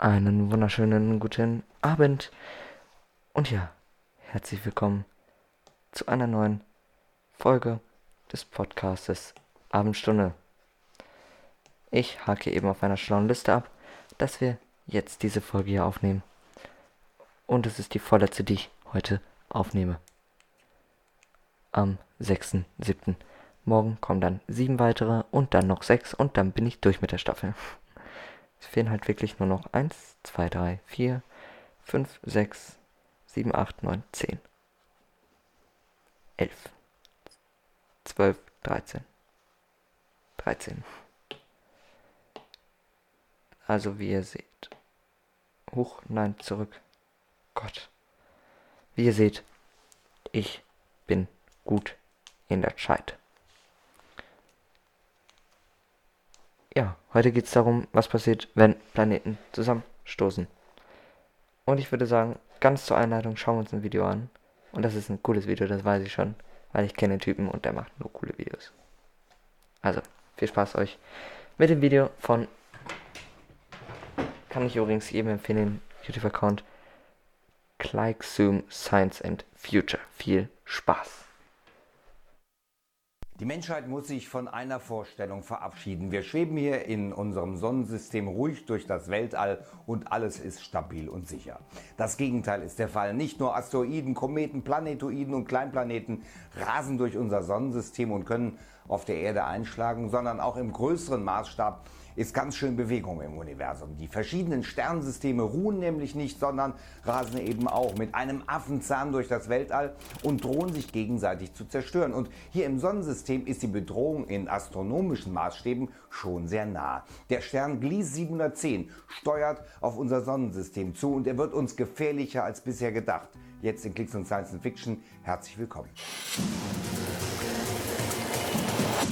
Einen wunderschönen guten Abend. Und ja, herzlich willkommen zu einer neuen Folge des Podcastes Abendstunde. Ich hake eben auf einer schlauen Liste ab, dass wir jetzt diese Folge hier aufnehmen. Und es ist die vorletzte, die ich heute aufnehme. Am 6.7. Morgen kommen dann sieben weitere und dann noch sechs und dann bin ich durch mit der Staffel. Es fehlen halt wirklich nur noch 1, 2, 3, 4, 5, 6, 7, 8, 9, 10, 11, 12, 13, 13. Also wie ihr seht. Hoch, nein, zurück. Gott. Wie ihr seht, ich bin gut in der Zeit. Ja, heute geht es darum, was passiert, wenn Planeten zusammenstoßen. Und ich würde sagen, ganz zur Einleitung schauen wir uns ein Video an. Und das ist ein cooles Video, das weiß ich schon, weil ich kenne den Typen und der macht nur coole Videos. Also, viel Spaß euch mit dem Video von, kann ich übrigens jedem empfehlen, YouTube-Account, Zoom Science and Future. Viel Spaß! Die Menschheit muss sich von einer Vorstellung verabschieden. Wir schweben hier in unserem Sonnensystem ruhig durch das Weltall und alles ist stabil und sicher. Das Gegenteil ist der Fall. Nicht nur Asteroiden, Kometen, Planetoiden und Kleinplaneten rasen durch unser Sonnensystem und können auf der Erde einschlagen, sondern auch im größeren Maßstab ist ganz schön Bewegung im Universum. Die verschiedenen Sternsysteme ruhen nämlich nicht, sondern rasen eben auch mit einem Affenzahn durch das Weltall und drohen sich gegenseitig zu zerstören. Und hier im Sonnensystem ist die Bedrohung in astronomischen Maßstäben schon sehr nah. Der Stern Gliese 710 steuert auf unser Sonnensystem zu und er wird uns gefährlicher als bisher gedacht. Jetzt in Klicks und Science Fiction herzlich willkommen.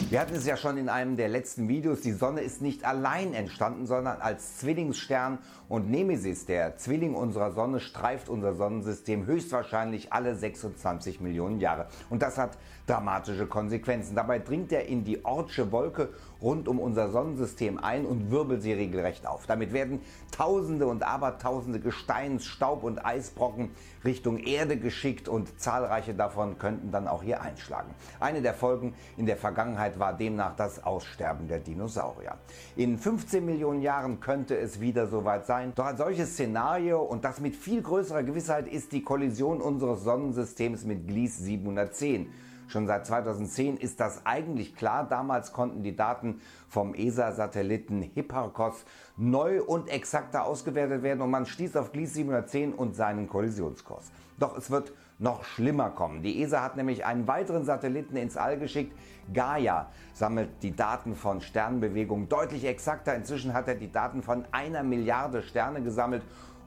Wir hatten es ja schon in einem der letzten Videos, die Sonne ist nicht allein entstanden, sondern als Zwillingsstern und Nemesis, der Zwilling unserer Sonne, streift unser Sonnensystem höchstwahrscheinlich alle 26 Millionen Jahre. Und das hat dramatische Konsequenzen. Dabei dringt er in die Ortsche Wolke rund um unser Sonnensystem ein und wirbelt sie regelrecht auf. Damit werden Tausende und Abertausende Gesteins-, Staub- und Eisbrocken Richtung Erde geschickt und zahlreiche davon könnten dann auch hier einschlagen. Eine der Folgen in der Vergangenheit war demnach das Aussterben der Dinosaurier. In 15 Millionen Jahren könnte es wieder soweit sein. Doch ein solches Szenario und das mit viel größerer Gewissheit ist die Kollision unseres Sonnensystems mit Gliese 710. Schon seit 2010 ist das eigentlich klar. Damals konnten die Daten vom ESA-Satelliten Hipparcos neu und exakter ausgewertet werden und man stieß auf Gliese 710 und seinen Kollisionskurs. Doch es wird noch schlimmer kommen. Die ESA hat nämlich einen weiteren Satelliten ins All geschickt. Gaia sammelt die Daten von Sternbewegungen deutlich exakter. Inzwischen hat er die Daten von einer Milliarde Sterne gesammelt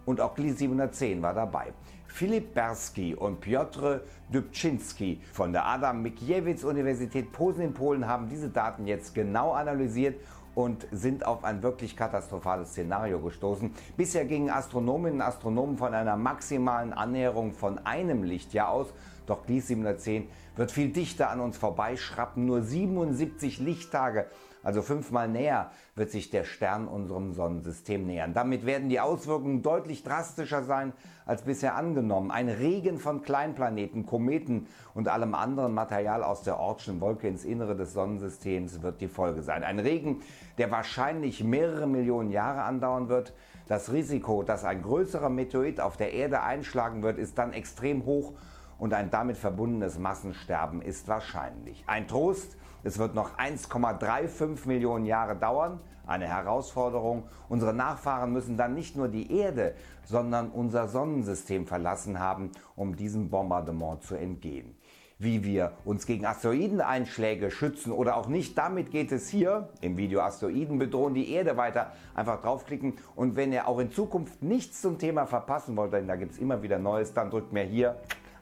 und auch Gliese 710 war dabei. Philipp Bersky und Piotr Dybczynski von der Adam Mickiewicz Universität Posen in Polen haben diese Daten jetzt genau analysiert und sind auf ein wirklich katastrophales Szenario gestoßen. Bisher gingen Astronominnen und Astronomen von einer maximalen Annäherung von einem Lichtjahr aus, doch Gliese 710 wird viel dichter an uns vorbeischrappen, nur 77 Lichttage also fünfmal näher wird sich der Stern unserem Sonnensystem nähern. Damit werden die Auswirkungen deutlich drastischer sein als bisher angenommen. Ein Regen von Kleinplaneten, Kometen und allem anderen Material aus der Ortschen Wolke ins Innere des Sonnensystems wird die Folge sein. Ein Regen, der wahrscheinlich mehrere Millionen Jahre andauern wird. Das Risiko, dass ein größerer Meteorit auf der Erde einschlagen wird, ist dann extrem hoch und ein damit verbundenes Massensterben ist wahrscheinlich. Ein Trost, es wird noch 1,35 Millionen Jahre dauern, eine Herausforderung. Unsere Nachfahren müssen dann nicht nur die Erde, sondern unser Sonnensystem verlassen haben, um diesem Bombardement zu entgehen. Wie wir uns gegen Asteroideneinschläge schützen oder auch nicht, damit geht es hier im Video Asteroiden bedrohen die Erde weiter. Einfach draufklicken und wenn ihr auch in Zukunft nichts zum Thema verpassen wollt, denn da gibt es immer wieder Neues, dann drückt mir hier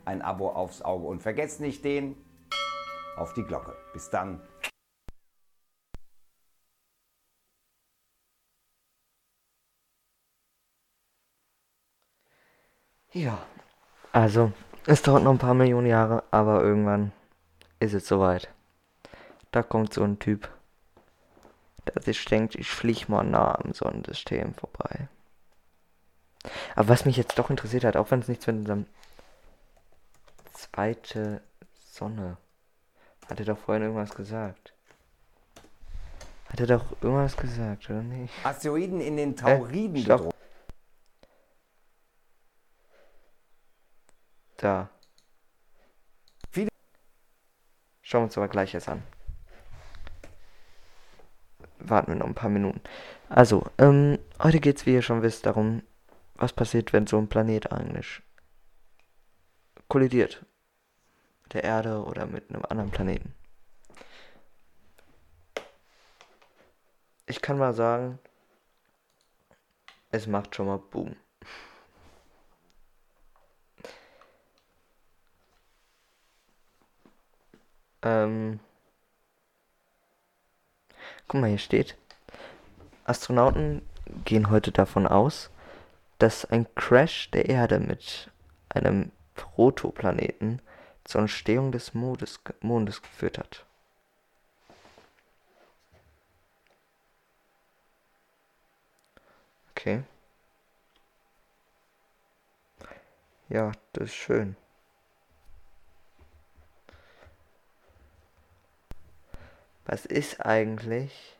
ein Abo aufs Auge und vergesst nicht den auf die Glocke. Bis dann. Ja, also es dauert noch ein paar Millionen Jahre, aber irgendwann ist es soweit. Da kommt so ein Typ, der sich denkt, ich flieg mal nah am Sonnensystem vorbei. Aber was mich jetzt doch interessiert hat, auch wenn es nichts mit unserem zweite Sonne. Hat er doch vorhin irgendwas gesagt? Hat er doch irgendwas gesagt, oder nicht? Asteroiden in den Tauriden äh. Da. Viele Schauen wir uns aber gleich erst an. Warten wir noch ein paar Minuten. Also, ähm, heute geht es, wie ihr schon wisst, darum, was passiert, wenn so ein Planet eigentlich kollidiert. Der Erde oder mit einem anderen Planeten. Ich kann mal sagen, es macht schon mal Boom. Ähm, guck mal, hier steht, Astronauten gehen heute davon aus, dass ein Crash der Erde mit einem Protoplaneten zur Entstehung des Mondes, Mondes geführt hat. Okay. Ja, das ist schön. Was ist eigentlich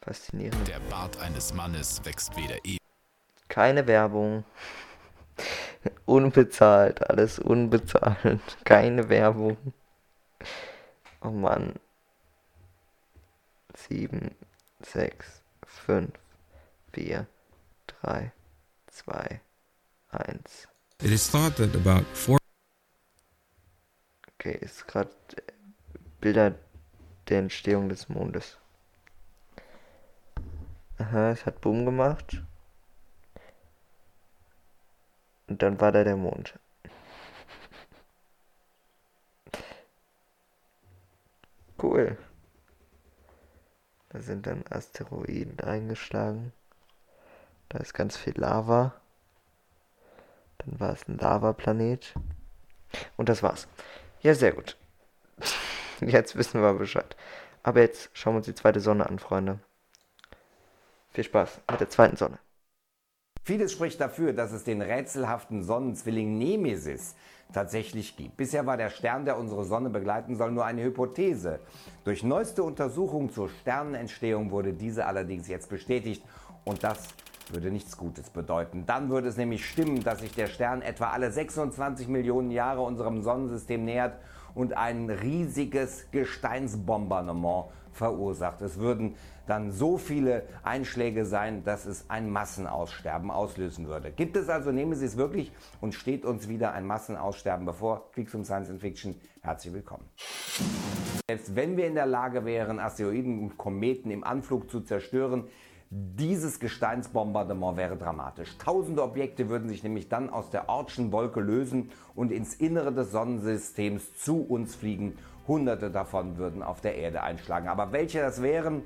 faszinierend? Der Bart eines Mannes wächst weder e. Keine Werbung. Unbezahlt, alles unbezahlt. Keine Werbung. Oh Mann. 7, 6, 5, 4, 3, 2, 1. It is thought that about four Okay, ist gerade Bilder der Entstehung des Mondes. Aha, es hat Boom gemacht. Und dann war da der Mond. Cool. Da sind dann Asteroiden eingeschlagen. Da ist ganz viel Lava. Dann war es ein Lavaplanet. Und das war's. Ja, sehr gut. Jetzt wissen wir Bescheid. Aber jetzt schauen wir uns die zweite Sonne an, Freunde. Viel Spaß mit der zweiten Sonne. Vieles spricht dafür, dass es den rätselhaften Sonnenzwilling Nemesis tatsächlich gibt. Bisher war der Stern, der unsere Sonne begleiten soll, nur eine Hypothese. Durch neueste Untersuchungen zur Sternenentstehung wurde diese allerdings jetzt bestätigt und das würde nichts Gutes bedeuten. Dann würde es nämlich stimmen, dass sich der Stern etwa alle 26 Millionen Jahre unserem Sonnensystem nähert und ein riesiges Gesteinsbombardement verursacht. Es würden dann so viele Einschläge sein, dass es ein Massenaussterben auslösen würde. Gibt es also Nemesis wirklich und steht uns wieder ein Massenaussterben bevor? Klicks um Science and Fiction, herzlich willkommen. Selbst wenn wir in der Lage wären, Asteroiden und Kometen im Anflug zu zerstören, dieses Gesteinsbombardement wäre dramatisch. Tausende Objekte würden sich nämlich dann aus der Ortschen Wolke lösen und ins Innere des Sonnensystems zu uns fliegen. Hunderte davon würden auf der Erde einschlagen. Aber welche das wären,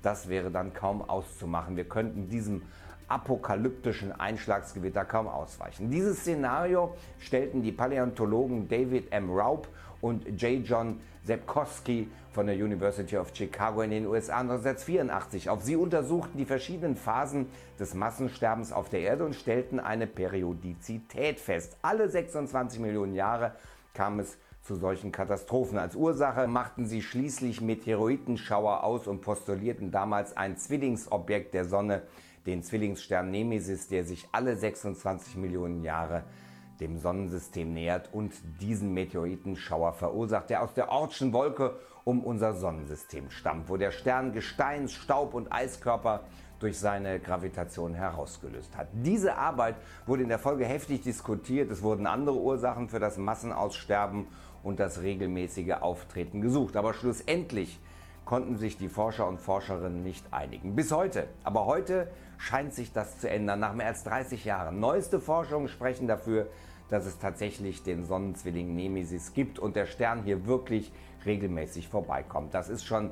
das wäre dann kaum auszumachen. Wir könnten diesem apokalyptischen Einschlagsgewitter kaum ausweichen. Dieses Szenario stellten die Paläontologen David M. Raup und J. John Sepkowski von der University of Chicago in den USA 1984 auf. Sie untersuchten die verschiedenen Phasen des Massensterbens auf der Erde und stellten eine Periodizität fest. Alle 26 Millionen Jahre kam es zu solchen Katastrophen. Als Ursache machten sie schließlich Meteoritenschauer aus und postulierten damals ein Zwillingsobjekt der Sonne, den Zwillingsstern Nemesis, der sich alle 26 Millionen Jahre dem Sonnensystem nähert und diesen Meteoritenschauer verursacht, der aus der Ortschen Wolke um unser Sonnensystem stammt, wo der Stern Gesteins-, Staub- und Eiskörper durch seine Gravitation herausgelöst hat. Diese Arbeit wurde in der Folge heftig diskutiert. Es wurden andere Ursachen für das Massenaussterben und das regelmäßige Auftreten gesucht. Aber schlussendlich konnten sich die Forscher und Forscherinnen nicht einigen. Bis heute. Aber heute scheint sich das zu ändern, nach mehr als 30 Jahren. Neueste Forschungen sprechen dafür, dass es tatsächlich den Sonnenzwilling Nemesis gibt und der Stern hier wirklich regelmäßig vorbeikommt. Das ist schon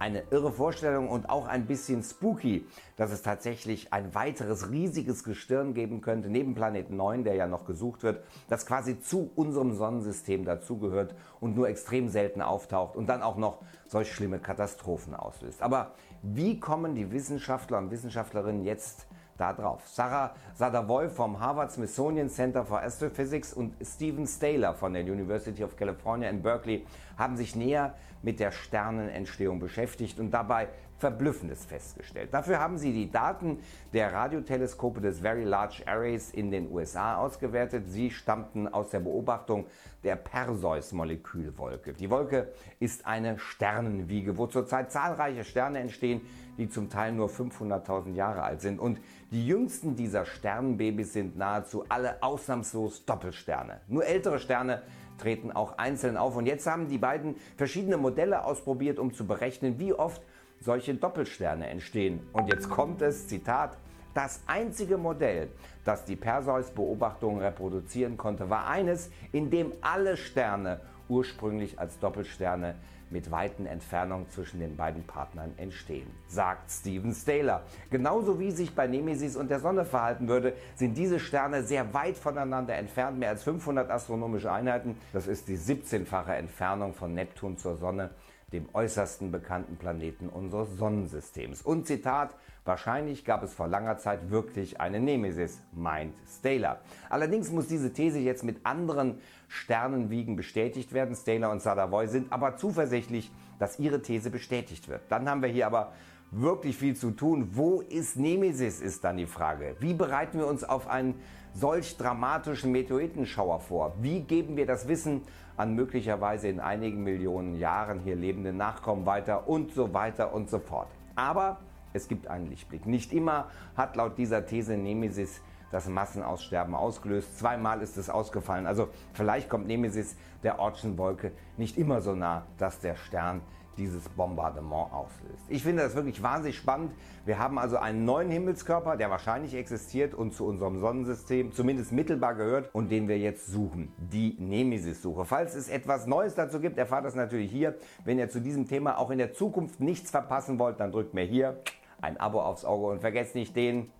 eine irre Vorstellung und auch ein bisschen spooky, dass es tatsächlich ein weiteres riesiges Gestirn geben könnte, neben Planet 9, der ja noch gesucht wird, das quasi zu unserem Sonnensystem dazugehört und nur extrem selten auftaucht und dann auch noch solch schlimme Katastrophen auslöst. Aber Wie kommen die Wissenschaftler und Wissenschaftlerinnen jetzt da drauf? Sarah Sadavoy vom Harvard Smithsonian Center for Astrophysics und Stephen Staler von der University of California in Berkeley haben sich näher mit der Sternenentstehung beschäftigt und dabei Verblüffendes festgestellt. Dafür haben sie die Daten der Radioteleskope des Very Large Arrays in den USA ausgewertet. Sie stammten aus der Beobachtung der Perseus-Molekülwolke. Die Wolke ist eine Sternenwiege, wo zurzeit zahlreiche Sterne entstehen, die zum Teil nur 500.000 Jahre alt sind. Und die jüngsten dieser Sternenbabys sind nahezu alle ausnahmslos Doppelsterne. Nur ältere Sterne treten auch einzeln auf. Und jetzt haben die beiden verschiedene Modelle ausprobiert, um zu berechnen, wie oft solche Doppelsterne entstehen. Und jetzt kommt es, Zitat, das einzige Modell, das die Perseus-Beobachtungen reproduzieren konnte, war eines, in dem alle Sterne ursprünglich als Doppelsterne mit weiten Entfernungen zwischen den beiden Partnern entstehen, sagt Steven Staler. Genauso wie sich bei Nemesis und der Sonne verhalten würde, sind diese Sterne sehr weit voneinander entfernt, mehr als 500 astronomische Einheiten. Das ist die 17-fache Entfernung von Neptun zur Sonne dem äußersten bekannten Planeten unseres Sonnensystems. Und Zitat, wahrscheinlich gab es vor langer Zeit wirklich eine Nemesis, meint Staler. Allerdings muss diese These jetzt mit anderen Sternenwiegen bestätigt werden. Staler und Sadavoy sind aber zuversichtlich, dass ihre These bestätigt wird. Dann haben wir hier aber wirklich viel zu tun. Wo ist Nemesis, ist dann die Frage. Wie bereiten wir uns auf einen solch dramatischen Meteoritenschauer vor? Wie geben wir das Wissen an möglicherweise in einigen Millionen Jahren hier lebende Nachkommen weiter und so weiter und so fort. Aber es gibt einen Lichtblick. Nicht immer hat laut dieser These Nemesis das Massenaussterben ausgelöst. Zweimal ist es ausgefallen. Also vielleicht kommt Nemesis der Ortschen Wolke nicht immer so nah, dass der Stern dieses Bombardement auslöst. Ich finde das wirklich wahnsinnig spannend. Wir haben also einen neuen Himmelskörper, der wahrscheinlich existiert und zu unserem Sonnensystem zumindest mittelbar gehört und den wir jetzt suchen. Die Nemesis-Suche. Falls es etwas Neues dazu gibt, erfahrt das natürlich hier. Wenn ihr zu diesem Thema auch in der Zukunft nichts verpassen wollt, dann drückt mir hier ein Abo aufs Auge und vergesst nicht den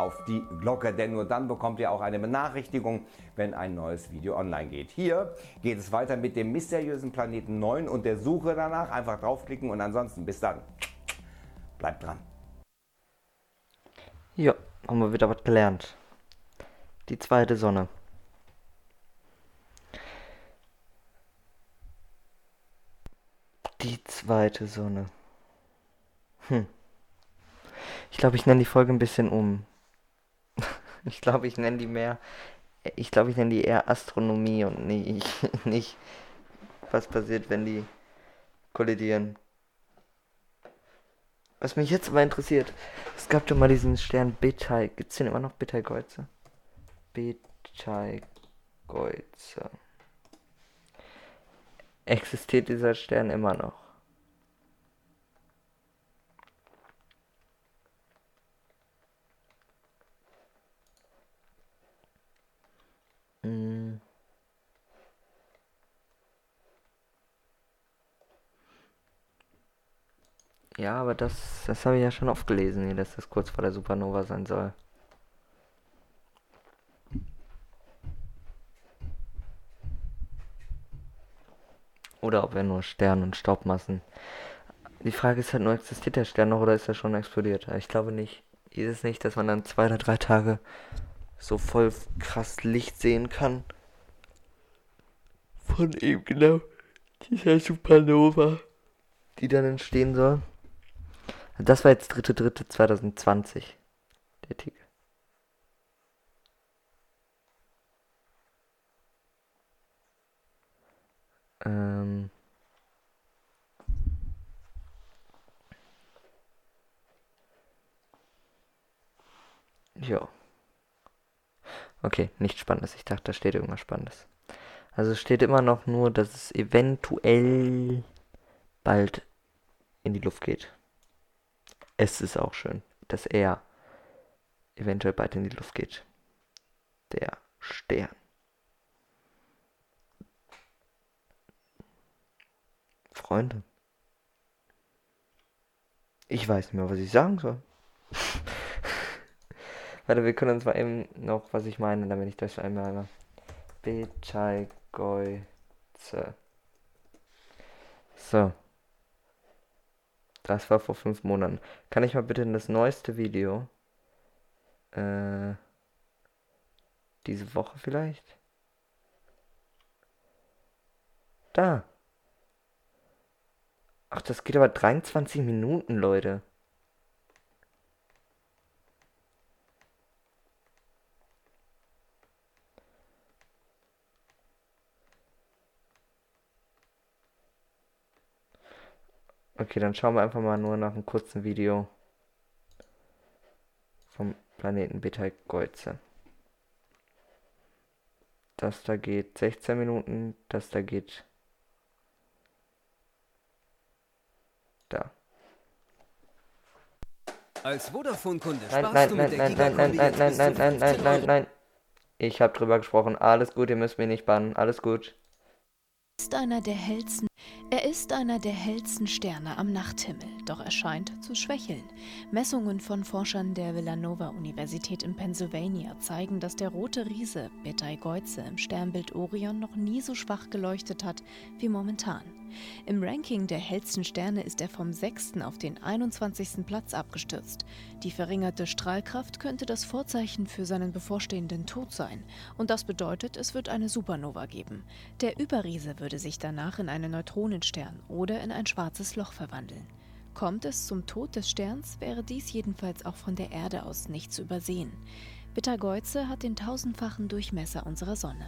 auf die Glocke, denn nur dann bekommt ihr auch eine Benachrichtigung, wenn ein neues Video online geht. Hier geht es weiter mit dem mysteriösen Planeten 9 und der Suche danach. Einfach draufklicken und ansonsten bis dann. Bleibt dran. Ja, haben wir wieder was gelernt. Die zweite Sonne. Die zweite Sonne. Hm. Ich glaube, ich nenne die Folge ein bisschen um. Ich glaube, ich nenne die mehr. Ich glaube, ich nenne die eher Astronomie und nicht, nicht was passiert, wenn die kollidieren. Was mich jetzt aber interessiert, es gab doch mal diesen Stern Betai. Gibt es den immer noch Betelgeuse? Betelgeuse. Existiert dieser Stern immer noch? Ja, aber das, das habe ich ja schon oft gelesen, dass das kurz vor der Supernova sein soll. Oder ob er nur Stern und Staubmassen. Die Frage ist halt nur, existiert der Stern noch oder ist er schon explodiert? Ich glaube nicht. Ist es nicht, dass man dann zwei oder drei Tage so voll krass Licht sehen kann. Von eben genau dieser Supernova, die dann entstehen soll. Das war jetzt 3.3.2020, der Titel. Ähm. Ja. Okay, nichts Spannendes. Ich dachte, da steht irgendwas Spannendes. Also steht immer noch nur, dass es eventuell bald in die Luft geht. Es ist auch schön, dass er eventuell bald in die Luft geht. Der Stern. Freunde. Ich weiß nicht mehr, was ich sagen soll. Warte, wir können uns mal eben noch, was ich meine, damit ich das einmal Beteigeuze. So. Das war vor fünf Monaten. Kann ich mal bitte in das neueste Video? Äh, diese Woche vielleicht? Da. Ach, das geht aber 23 Minuten, Leute. Okay, dann schauen wir einfach mal nur nach einem kurzen Video vom Planeten Betelgeuse. Das da geht 16 Minuten, das da geht da. Als Vodafone-Kunde Nein, nein, nein, nein, nein, nein, nein, nein, nein, nein, 15 nein, Euro. nein. Ich habe drüber gesprochen. Alles gut, ihr müsst mich nicht bannen. Alles gut. Ist einer der hellsten. Er ist einer der hellsten Sterne am Nachthimmel, doch er scheint zu schwächeln. Messungen von Forschern der Villanova-Universität in Pennsylvania zeigen, dass der rote Riese Betelgeuse im Sternbild Orion noch nie so schwach geleuchtet hat wie momentan. Im Ranking der hellsten Sterne ist er vom 6. auf den 21. Platz abgestürzt. Die verringerte Strahlkraft könnte das Vorzeichen für seinen bevorstehenden Tod sein. Und das bedeutet, es wird eine Supernova geben. Der Überriese würde sich danach in einen Neutronenstern oder in ein schwarzes Loch verwandeln. Kommt es zum Tod des Sterns, wäre dies jedenfalls auch von der Erde aus nicht zu übersehen. Betelgeuse hat den tausendfachen Durchmesser unserer Sonne.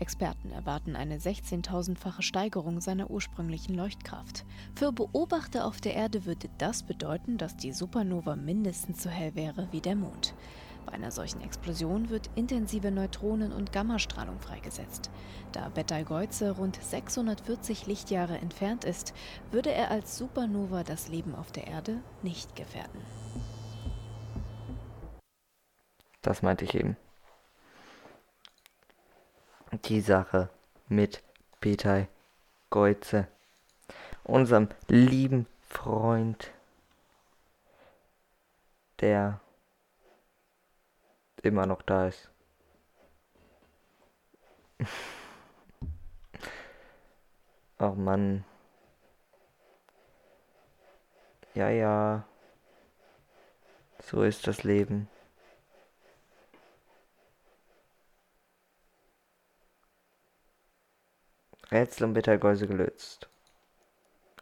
Experten erwarten eine 16.000-fache Steigerung seiner ursprünglichen Leuchtkraft. Für Beobachter auf der Erde würde das bedeuten, dass die Supernova mindestens so hell wäre wie der Mond. Bei einer solchen Explosion wird intensive Neutronen- und Gammastrahlung freigesetzt. Da Betelgeuse rund 640 Lichtjahre entfernt ist, würde er als Supernova das Leben auf der Erde nicht gefährden. Das meinte ich eben. Die Sache mit Betelgeuse. Unserem lieben Freund, der immer noch da ist. Ach Mann. Ja, ja. So ist das Leben. Rätsel und Bittergeuse gelöst.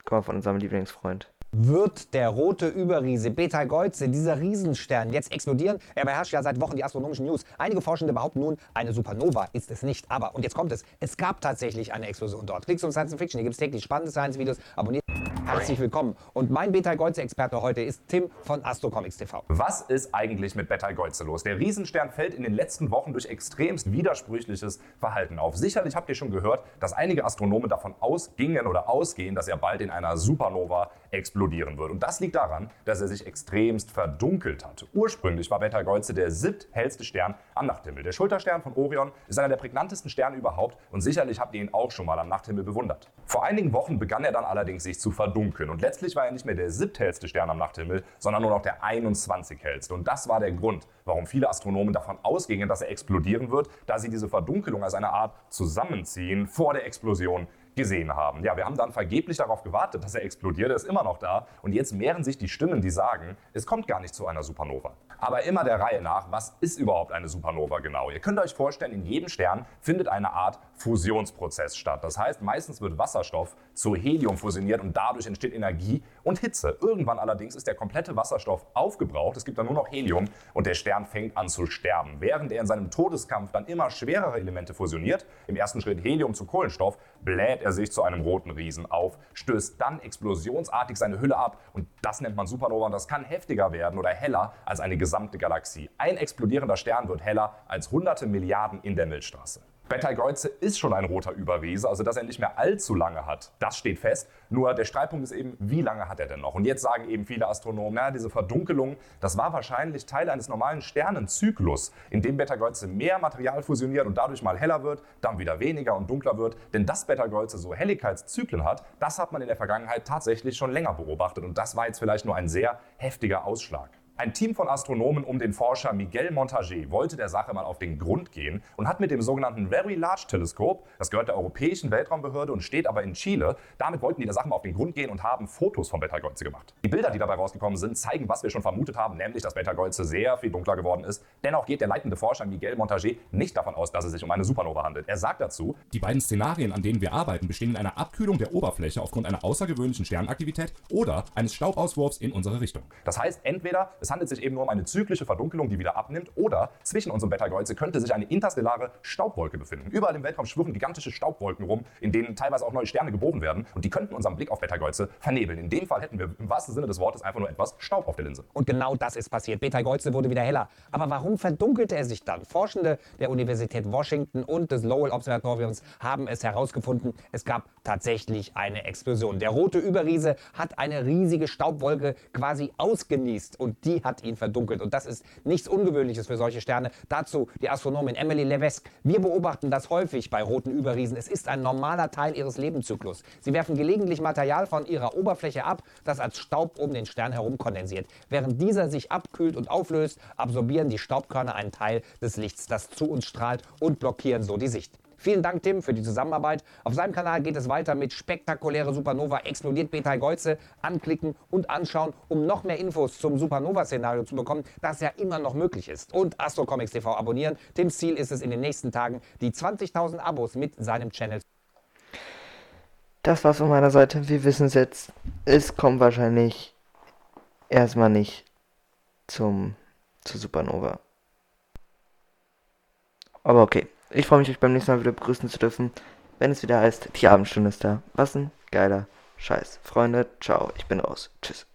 Kommen von unserem Lieblingsfreund. Wird der rote Überriese Betelgeuse, dieser Riesenstern, jetzt explodieren? Er beherrscht ja seit Wochen die astronomischen News. Einige Forschende behaupten nun, eine Supernova ist es nicht. Aber, und jetzt kommt es, es gab tatsächlich eine Explosion dort. Klicks um Science Fiction, hier gibt es täglich spannende Science-Videos. Abonniert. Herzlich willkommen. Und mein Betelgeuse-Experte heute ist Tim von Astrocomics TV. Was ist eigentlich mit Betelgeuse los? Der Riesenstern fällt in den letzten Wochen durch extremst widersprüchliches Verhalten auf. Sicherlich habt ihr schon gehört, dass einige Astronomen davon ausgingen oder ausgehen, dass er bald in einer Supernova explodieren wird. Und das liegt daran, dass er sich extremst verdunkelt hat. Ursprünglich war Betelgeuse der siebthellste Stern am Nachthimmel. Der Schulterstern von Orion ist einer der prägnantesten Sterne überhaupt und sicherlich habt ihr ihn auch schon mal am Nachthimmel bewundert. Vor einigen Wochen begann er dann allerdings sich zu verdunkeln und letztlich war er nicht mehr der siebthellste Stern am Nachthimmel, sondern nur noch der 21 hellste. Und das war der Grund, warum viele Astronomen davon ausgingen, dass er explodieren wird, da sie diese Verdunkelung als eine Art Zusammenziehen vor der Explosion gesehen haben. Ja, wir haben dann vergeblich darauf gewartet, dass er explodiert. Er ist immer noch da. Und jetzt mehren sich die Stimmen, die sagen, es kommt gar nicht zu einer Supernova. Aber immer der Reihe nach, was ist überhaupt eine Supernova genau? Ihr könnt euch vorstellen, in jedem Stern findet eine Art Fusionsprozess statt. Das heißt, meistens wird Wasserstoff zu Helium fusioniert und dadurch entsteht Energie und Hitze. Irgendwann allerdings ist der komplette Wasserstoff aufgebraucht. Es gibt dann nur noch Helium und der Stern fängt an zu sterben. Während er in seinem Todeskampf dann immer schwerere Elemente fusioniert, im ersten Schritt Helium zu Kohlenstoff, bläht er sich zu einem roten Riesen auf, stößt dann explosionsartig seine Hülle ab und das nennt man Supernova und das kann heftiger werden oder heller als eine gesamte Galaxie. Ein explodierender Stern wird heller als hunderte Milliarden in der Milchstraße. Betelgeuse ist schon ein roter Überriese, also dass er nicht mehr allzu lange hat, das steht fest. Nur der Streitpunkt ist eben, wie lange hat er denn noch? Und jetzt sagen eben viele Astronomen, na, diese Verdunkelung, das war wahrscheinlich Teil eines normalen Sternenzyklus, in dem Betelgeuse mehr Material fusioniert und dadurch mal heller wird, dann wieder weniger und dunkler wird. Denn dass Betelgeuse so Helligkeitszyklen hat, das hat man in der Vergangenheit tatsächlich schon länger beobachtet und das war jetzt vielleicht nur ein sehr heftiger Ausschlag. Ein Team von Astronomen um den Forscher Miguel Montager wollte der Sache mal auf den Grund gehen und hat mit dem sogenannten Very Large Teleskop, das gehört der Europäischen Weltraumbehörde und steht aber in Chile, damit wollten die der Sache mal auf den Grund gehen und haben Fotos von Betelgeuse gemacht. Die Bilder, die dabei rausgekommen sind, zeigen, was wir schon vermutet haben, nämlich, dass Betelgeuse sehr viel dunkler geworden ist. Dennoch geht der leitende Forscher Miguel Montager nicht davon aus, dass es sich um eine Supernova handelt. Er sagt dazu, Die beiden Szenarien, an denen wir arbeiten, bestehen in einer Abkühlung der Oberfläche aufgrund einer außergewöhnlichen Sternaktivität oder eines Staubauswurfs in unsere Richtung. Das heißt, entweder es handelt sich eben nur um eine zyklische Verdunkelung, die wieder abnimmt, oder zwischen uns und Betelgeuse könnte sich eine interstellare Staubwolke befinden. Überall im Weltraum schwirren gigantische Staubwolken rum, in denen teilweise auch neue Sterne geboren werden und die könnten unseren Blick auf Betelgeuse vernebeln. In dem Fall hätten wir im wahrsten Sinne des Wortes einfach nur etwas Staub auf der Linse. Und genau das ist passiert. Betelgeuse wurde wieder heller. Aber warum verdunkelte er sich dann? Forschende der Universität Washington und des Lowell Observatoriums haben es herausgefunden. Es gab tatsächlich eine Explosion. Der rote Überriese hat eine riesige Staubwolke quasi ausgenießt und die hat ihn verdunkelt. Und das ist nichts Ungewöhnliches für solche Sterne. Dazu die Astronomin Emily Levesque. Wir beobachten das häufig bei roten Überriesen. Es ist ein normaler Teil ihres Lebenszyklus. Sie werfen gelegentlich Material von ihrer Oberfläche ab, das als Staub um den Stern herum kondensiert. Während dieser sich abkühlt und auflöst, absorbieren die Staubkörner einen Teil des Lichts, das zu uns strahlt und blockieren so die Sicht. Vielen Dank, Tim, für die Zusammenarbeit. Auf seinem Kanal geht es weiter mit spektakuläre Supernova explodiert Betelgeuse. Anklicken und anschauen, um noch mehr Infos zum Supernova-Szenario zu bekommen, das ja immer noch möglich ist. Und Astro Comics TV abonnieren. Tims Ziel ist es in den nächsten Tagen, die 20.000 Abos mit seinem Channel Das war's von meiner Seite. Wir wissen es jetzt. Es kommt wahrscheinlich erstmal nicht zum zur Supernova. Aber okay. Ich freue mich, euch beim nächsten Mal wieder begrüßen zu dürfen, wenn es wieder heißt, die Abendstunde ist da. Was ein geiler Scheiß. Freunde, ciao, ich bin raus. Tschüss.